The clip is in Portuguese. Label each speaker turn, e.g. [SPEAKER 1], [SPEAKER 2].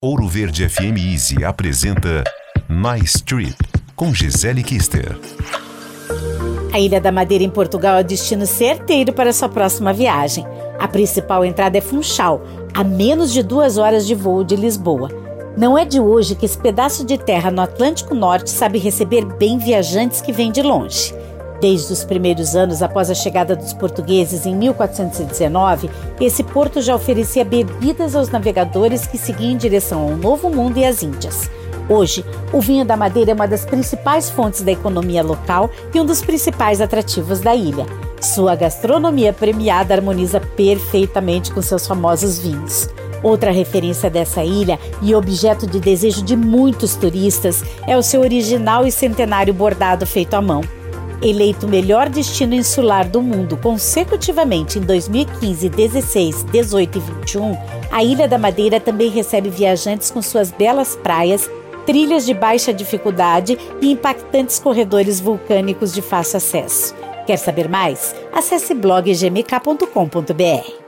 [SPEAKER 1] Ouro Verde FM Easy apresenta Nice Trip com Gisele Kister.
[SPEAKER 2] A Ilha da Madeira em Portugal é o destino certeiro para sua próxima viagem. A principal entrada é Funchal, a menos de duas horas de voo de Lisboa. Não é de hoje que esse pedaço de terra no Atlântico Norte sabe receber bem viajantes que vêm de longe. Desde os primeiros anos após a chegada dos portugueses em 1419, esse porto já oferecia bebidas aos navegadores que seguiam em direção ao Novo Mundo e às Índias. Hoje, o vinho da Madeira é uma das principais fontes da economia local e um dos principais atrativos da ilha. Sua gastronomia premiada harmoniza perfeitamente com seus famosos vinhos. Outra referência dessa ilha e objeto de desejo de muitos turistas é o seu original e centenário bordado feito à mão. Eleito o melhor destino insular do mundo consecutivamente em 2015, 16, 18 e 21, a Ilha da Madeira também recebe viajantes com suas belas praias, trilhas de baixa dificuldade e impactantes corredores vulcânicos de fácil acesso. Quer saber mais? Acesse bloggmk.com.br.